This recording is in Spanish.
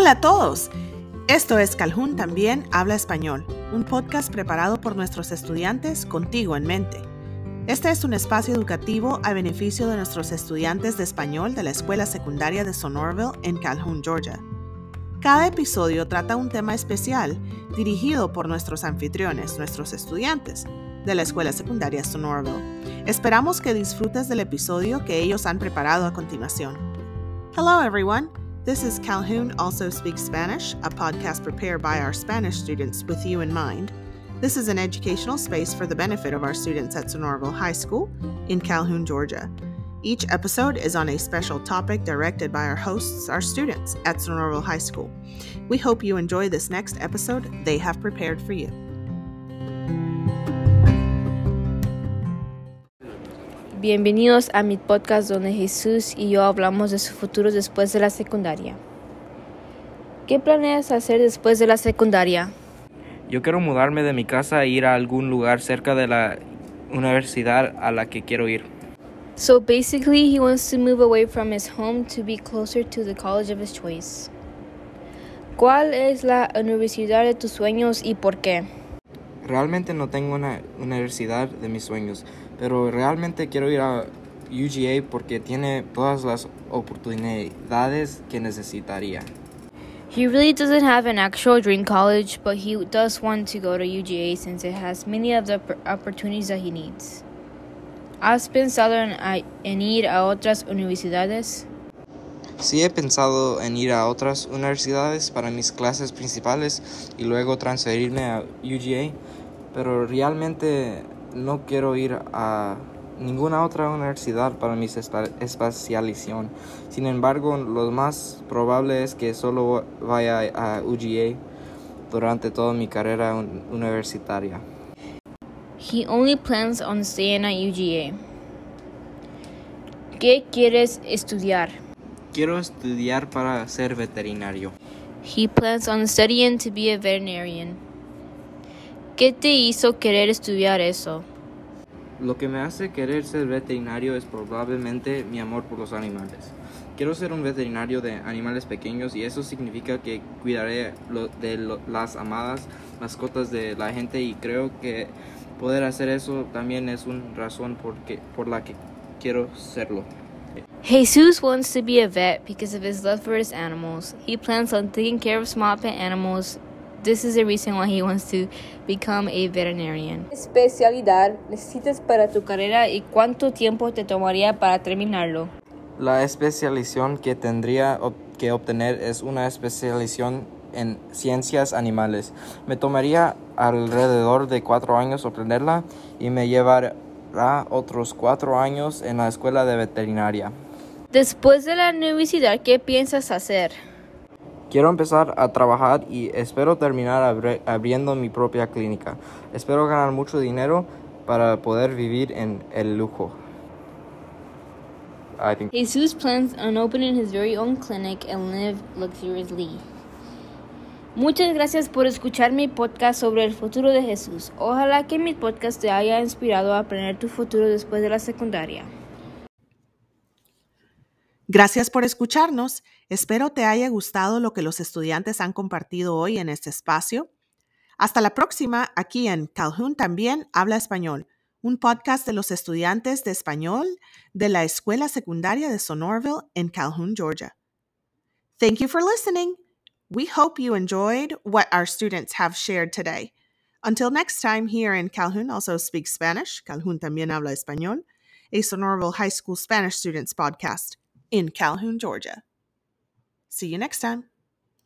Hola a todos. Esto es Calhoun también habla español, un podcast preparado por nuestros estudiantes contigo en mente. Este es un espacio educativo a beneficio de nuestros estudiantes de español de la Escuela Secundaria de Sonorville en Calhoun, Georgia. Cada episodio trata un tema especial dirigido por nuestros anfitriones, nuestros estudiantes de la Escuela Secundaria Sonorville. Esperamos que disfrutes del episodio que ellos han preparado a continuación. Hello everyone. This is Calhoun Also Speaks Spanish, a podcast prepared by our Spanish students with you in mind. This is an educational space for the benefit of our students at Sonorville High School in Calhoun, Georgia. Each episode is on a special topic directed by our hosts, our students at Sonorville High School. We hope you enjoy this next episode they have prepared for you. Bienvenidos a mi podcast donde Jesús y yo hablamos de su futuro después de la secundaria. ¿Qué planeas hacer después de la secundaria? Yo quiero mudarme de mi casa e ir a algún lugar cerca de la universidad a la que quiero ir. So basically, he wants to move away from his home to be closer to the college of his choice. ¿Cuál es la universidad de tus sueños y por qué? Realmente no tengo una universidad de mis sueños, pero realmente quiero ir a UGA porque tiene todas las oportunidades que necesitaría. He really doesn't have an actual dream college, but he does want to go to UGA since it has many of the opportunities that he needs. ¿Has pensado en, en ir a otras universidades? Sí he pensado en ir a otras universidades para mis clases principales y luego transferirme a UGA, pero realmente no quiero ir a ninguna otra universidad para mi especialización. Sin embargo, lo más probable es que solo vaya a UGA durante toda mi carrera universitaria. He only plans on staying at UGA. ¿Qué quieres estudiar? Quiero estudiar para ser veterinario. He plans on studying to be a veterinarian. ¿Qué te hizo querer estudiar eso? Lo que me hace querer ser veterinario es probablemente mi amor por los animales. Quiero ser un veterinario de animales pequeños y eso significa que cuidaré de las amadas mascotas de la gente y creo que poder hacer eso también es una razón por, por la que quiero serlo. Jesus wants to be a vet because of his love for his animals. He plans on taking care of small pet animals This is the reason why he wants to become a veterinarian. ¿Qué especialidad necesitas para tu carrera y cuánto tiempo te tomaría para terminarlo? La especialización que tendría que obtener es una especialización en ciencias animales. Me tomaría alrededor de cuatro años obtenerla y me llevará otros cuatro años en la escuela de veterinaria. Después de la universidad, ¿qué piensas hacer? Quiero empezar a trabajar y espero terminar abriendo mi propia clínica. Espero ganar mucho dinero para poder vivir en el lujo. Jesus plans on opening his very own clinic and live luxuriously. Muchas gracias por escuchar mi podcast sobre el futuro de Jesús. Ojalá que mi podcast te haya inspirado a aprender tu futuro después de la secundaria. Gracias por escucharnos. Espero te haya gustado lo que los estudiantes han compartido hoy en este espacio. Hasta la próxima, aquí en Calhoun también habla español, un podcast de los estudiantes de español de la Escuela Secundaria de Sonorville en Calhoun, Georgia. Thank you for listening. We hope you enjoyed what our students have shared today. Until next time, here in Calhoun also speaks Spanish, Calhoun también habla español, a Sonorville High School Spanish Students podcast in Calhoun, Georgia. See you next time.